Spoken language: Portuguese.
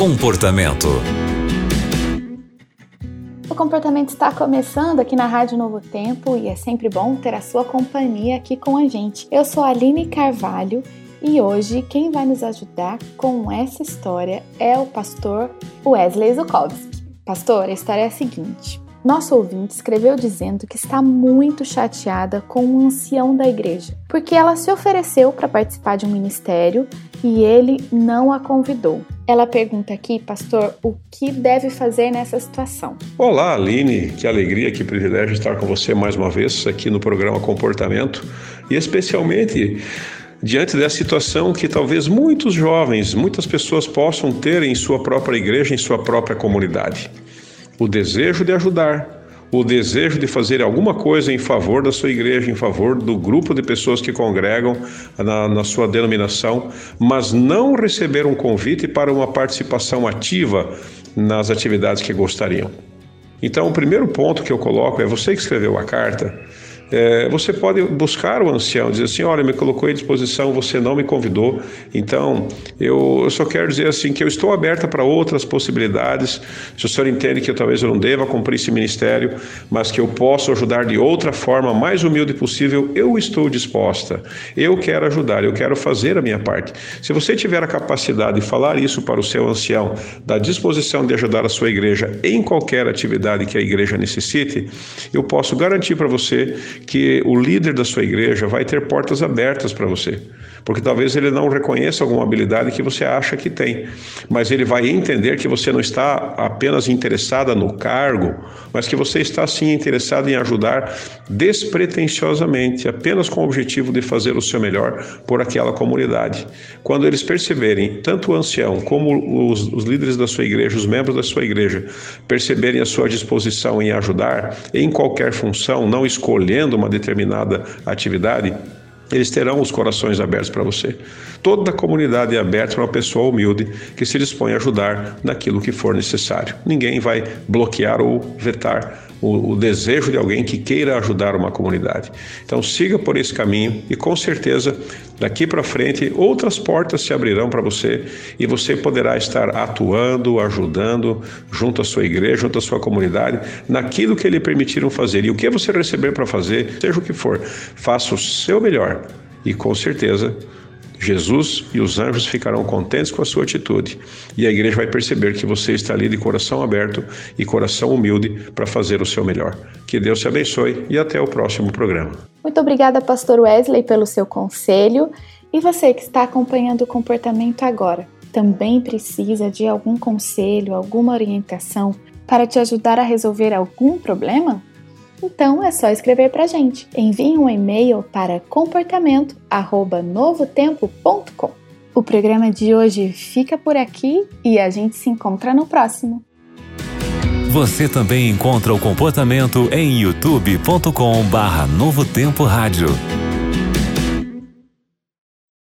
Comportamento. O comportamento está começando aqui na Rádio Novo Tempo e é sempre bom ter a sua companhia aqui com a gente. Eu sou a Aline Carvalho e hoje quem vai nos ajudar com essa história é o pastor Wesley Zukowski. Pastor, a história é a seguinte. Nosso ouvinte escreveu dizendo que está muito chateada com um ancião da igreja, porque ela se ofereceu para participar de um ministério e ele não a convidou. Ela pergunta aqui, pastor, o que deve fazer nessa situação? Olá, Aline, que alegria, que privilégio estar com você mais uma vez aqui no programa Comportamento. E especialmente diante dessa situação que talvez muitos jovens, muitas pessoas possam ter em sua própria igreja, em sua própria comunidade. O desejo de ajudar, o desejo de fazer alguma coisa em favor da sua igreja, em favor do grupo de pessoas que congregam na, na, sua denominação, mas não receber um convite para uma participação ativa nas atividades que gostariam. Então, o primeiro ponto que eu coloco é você que escreveu a carta é, você pode buscar o ancião, dizer assim: olha, me colocou à disposição, você não me convidou, então eu, eu só quero dizer assim que eu estou aberta para outras possibilidades. Se o senhor entende que eu, talvez eu não deva cumprir esse ministério, mas que eu posso ajudar de outra forma, mais humilde possível, eu estou disposta. Eu quero ajudar, eu quero fazer a minha parte. Se você tiver a capacidade de falar isso para o seu ancião, da disposição de ajudar a sua igreja em qualquer atividade que a igreja necessite, eu posso garantir para você que o líder da sua igreja vai ter portas abertas para você porque talvez ele não reconheça alguma habilidade que você acha que tem, mas ele vai entender que você não está apenas interessada no cargo, mas que você está sim interessado em ajudar despretensiosamente, apenas com o objetivo de fazer o seu melhor por aquela comunidade. Quando eles perceberem, tanto o ancião como os, os líderes da sua igreja, os membros da sua igreja, perceberem a sua disposição em ajudar em qualquer função, não escolhendo uma determinada atividade, eles terão os corações abertos para você. Toda a comunidade é aberta para uma pessoa humilde que se dispõe a ajudar naquilo que for necessário. Ninguém vai bloquear ou vetar o, o, desejo de alguém que queira ajudar uma comunidade. Então siga por esse caminho e com certeza daqui para frente outras portas se abrirão para você e você poderá estar atuando, ajudando junto à sua igreja, junto à sua comunidade, naquilo que lhe permitiram fazer. E o que você receber para fazer, seja o que for, faça o seu melhor e com certeza Jesus e os anjos ficarão contentes com a sua atitude, e a igreja vai perceber que você está ali de coração aberto e coração humilde para fazer o seu melhor. Que Deus te abençoe e até o próximo programa. Muito obrigada, Pastor Wesley, pelo seu conselho. E você que está acompanhando o comportamento agora, também precisa de algum conselho, alguma orientação para te ajudar a resolver algum problema? Então é só escrever para gente. Envie um e-mail para comportamento@novotempo.com. O programa de hoje fica por aqui e a gente se encontra no próximo. Você também encontra o comportamento em youtube.com/novotempo rádio.